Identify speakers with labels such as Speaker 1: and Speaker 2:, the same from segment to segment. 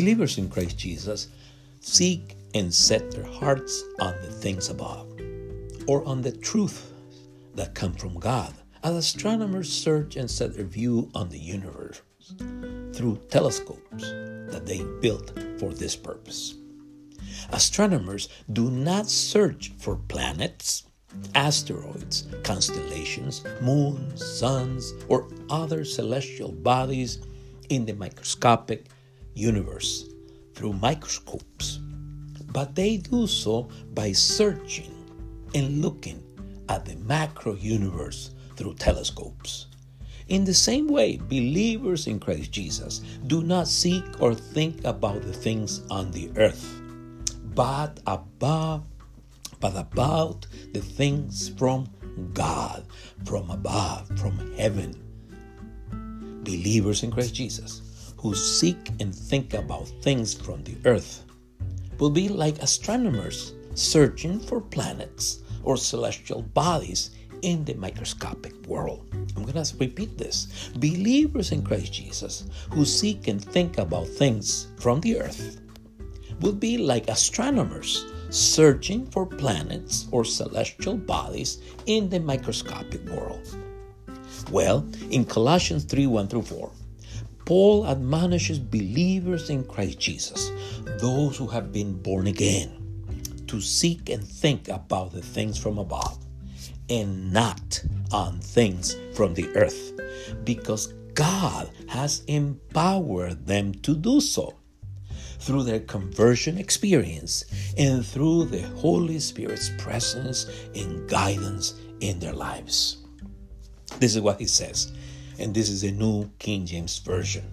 Speaker 1: Believers in Christ Jesus seek and set their hearts on the things above, or on the truth that come from God, as astronomers search and set their view on the universe through telescopes that they built for this purpose. Astronomers do not search for planets, asteroids, constellations, moons, suns, or other celestial bodies in the microscopic universe through microscopes, but they do so by searching and looking at the macro universe through telescopes. In the same way, believers in Christ Jesus do not seek or think about the things on the earth, but above but about the things from God, from above, from heaven. Believers in Christ Jesus who seek and think about things from the earth will be like astronomers searching for planets or celestial bodies in the microscopic world. I'm going to repeat this. Believers in Christ Jesus who seek and think about things from the earth will be like astronomers searching for planets or celestial bodies in the microscopic world. Well, in Colossians 3 1 through 4, Paul admonishes believers in Christ Jesus, those who have been born again, to seek and think about the things from above and not on things from the earth, because God has empowered them to do so through their conversion experience and through the Holy Spirit's presence and guidance in their lives. This is what he says, and this is a New King James Version.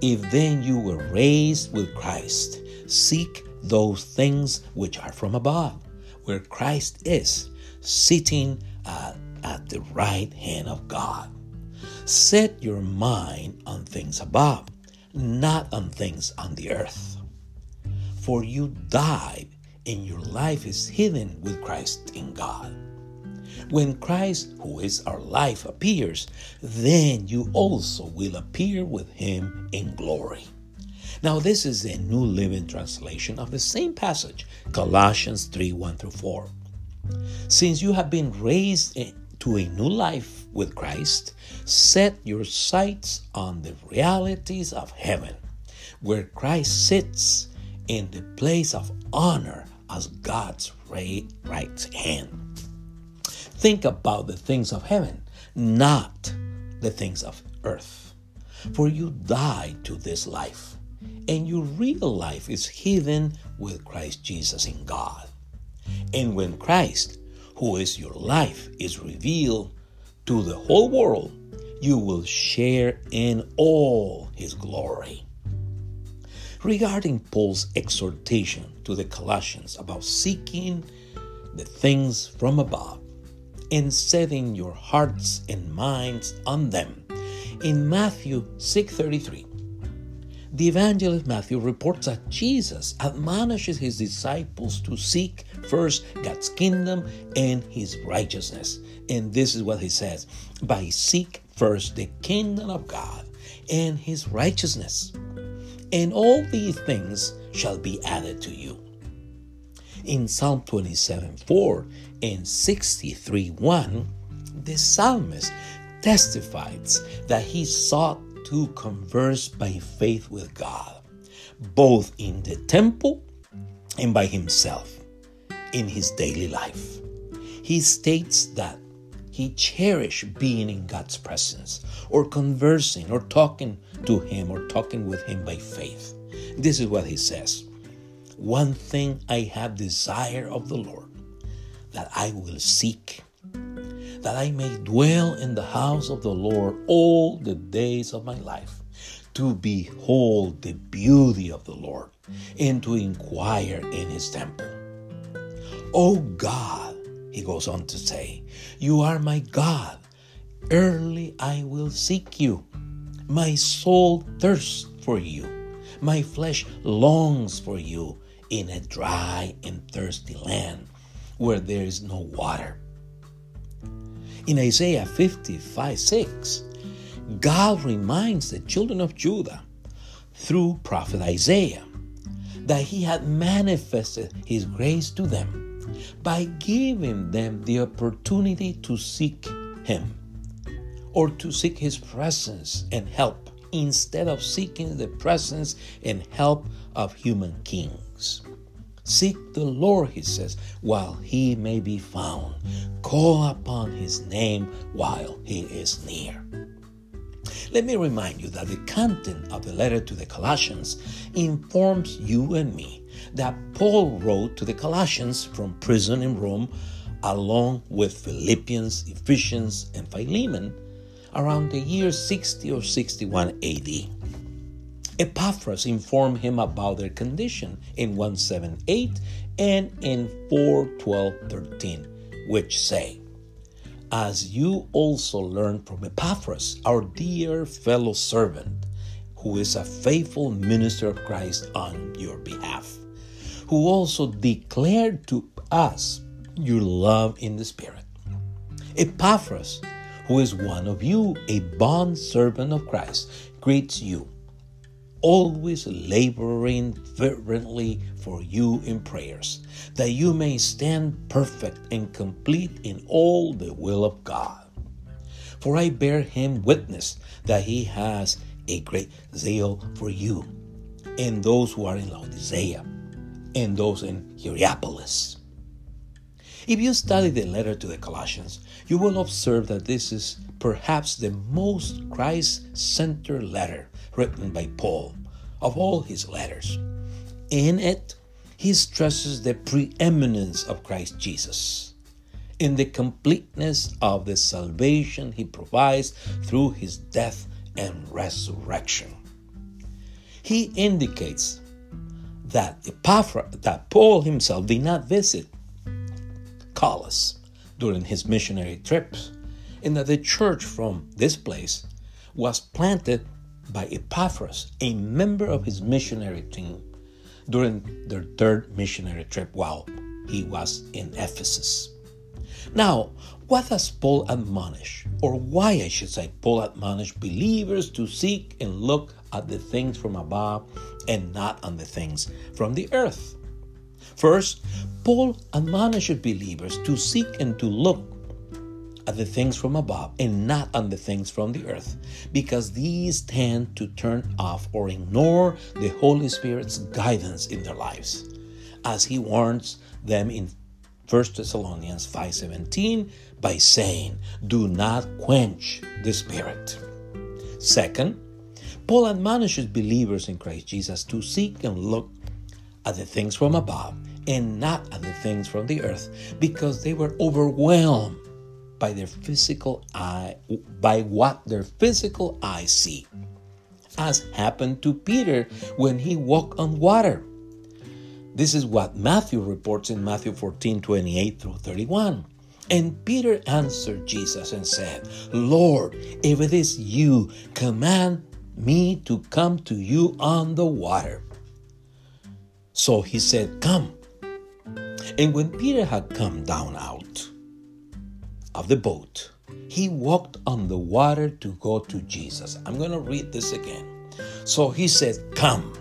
Speaker 1: If then you were raised with Christ, seek those things which are from above, where Christ is, sitting at, the right hand of God. Set your mind on things above not on things on the earth. For you died, and your life is hidden with Christ in God. When Christ, who is our life, appears, then you also will appear with him in glory. Now, this is a New Living Translation of the same passage, Colossians 3 1 through 4. Since you have been raised to a new life with Christ, set your sights on the realities of heaven, where Christ sits in the place of honor as God's right, right hand. Think about the things of heaven, not the things of earth. For you died to this life, and your real life is hidden with Christ Jesus in God. And when Christ, who is your life, is revealed to the whole world, you will share in all his glory. Regarding Paul's exhortation to the Colossians about seeking the things from above and setting your hearts and minds on them, in Matthew 6:33, the evangelist Matthew reports that Jesus admonishes his disciples to seek first God's kingdom and his righteousness. And this is what he says by seek first the kingdom of God and his righteousness, and all these things shall be added to you. In Psalm 27 4 and 63 1, the psalmist testifies that he sought to converse by faith with God, both in the temple and by himself in his daily life. He states that he cherished being in God's presence or conversing or talking to him or talking with him by faith. This is what he says One thing I have desire of the Lord that I will seek that I may dwell in the house of the Lord all the days of my life, to behold the beauty of the Lord, and to inquire in his temple. O God, he goes on to say, you are my God. Early I will seek you. My soul thirsts for you. My flesh longs for you in a dry and thirsty land where there is no water in Isaiah 55 6, God reminds the children of Judah through prophet Isaiah that he had manifested his grace to them by giving them the opportunity to seek him or to seek his presence and help instead of seeking the presence and help of human kings. Seek the Lord, he says, while he may be found. Call upon his name while he is near. Let me remind you that the content of the letter to the Colossians informs you and me that Paul wrote to the Colossians from prison in Rome, along with Philippians, Ephesians, and Philemon, around the year 60 or 61 AD. Epaphras informed him about their condition in 178 and in 41213, which say, As you also learned from Epaphras, our dear fellow servant, who is a faithful minister of Christ on your behalf, who also declared to us your love in the Spirit. Epaphras, who is one of you, a bond servant of Christ, greets you, always laboring fervently for you in prayers, that you may stand perfect and complete in all the will of God. For I bear him witness that he has a great zeal for you and those who are in Laodicea and those in Hierapolis. If you study the letter to the Colossians, you will observe that this is perhaps the most Christ centered letter written by Paul of all his letters. In it, he stresses the preeminence of Christ Jesus in the completeness of the salvation he provides through his death and resurrection. He indicates that Epaphras, that Paul himself did not visit Colossus during his missionary trips, and that the church from this place was planted by Epaphras, a member of his missionary team, during their third missionary trip while he was in Ephesus. Now, what does Paul admonish, or why I should say, Paul admonish believers to seek and look at the things from above and not on the things from the earth? First, Paul admonishes believers to seek and to look at the things from above and not on the things from the earth, because these tend to turn off or ignore the Holy Spirit's guidance in their lives, as he warns them in 1 Thessalonians 5:17 by saying, "Do not quench the spirit." Second, Paul admonishes believers in Christ Jesus to seek and look at the things from above and not at the things from the earth because they were overwhelmed by their physical eye by what their physical eyes see as happened to Peter when he walked on water this is what Matthew reports in Matthew 14 28 through 31. And Peter answered Jesus and said, Lord, if it is you, command me to come to you on the water. So he said, Come. And when Peter had come down out of the boat, he walked on the water to go to Jesus. I'm going to read this again. So he said, Come.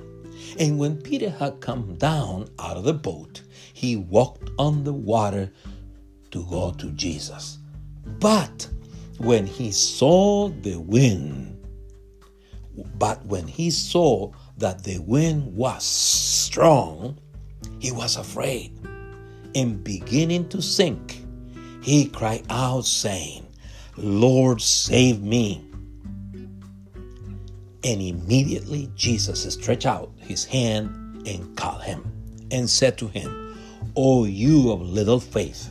Speaker 1: And when Peter had come down out of the boat, he walked on the water to go to Jesus. But when he saw the wind, but when he saw that the wind was strong, he was afraid. And beginning to sink, he cried out, saying, Lord, save me. And immediately Jesus stretched out his hand and caught him and said to him, O you of little faith,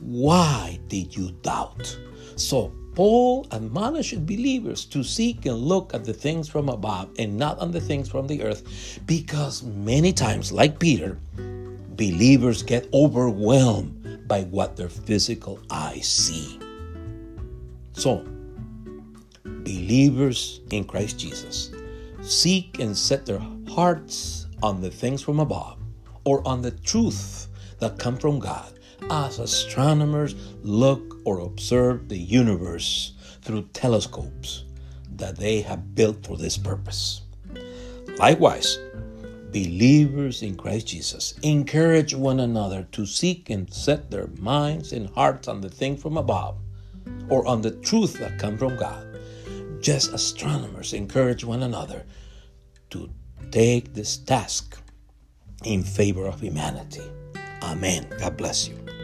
Speaker 1: why did you doubt? So Paul admonished believers to seek and look at the things from above and not on the things from the earth because many times, like Peter, believers get overwhelmed by what their physical eyes see. So, believers in Christ Jesus seek and set their hearts on the things from above or on the truth that come from God as astronomers look or observe the universe through telescopes that they have built for this purpose. Likewise, believers in Christ Jesus encourage one another to seek and set their minds and hearts on the thing from above or on the truth that come from God. Just astronomers encourage one another to take this task in favor of humanity. Amen. God bless you.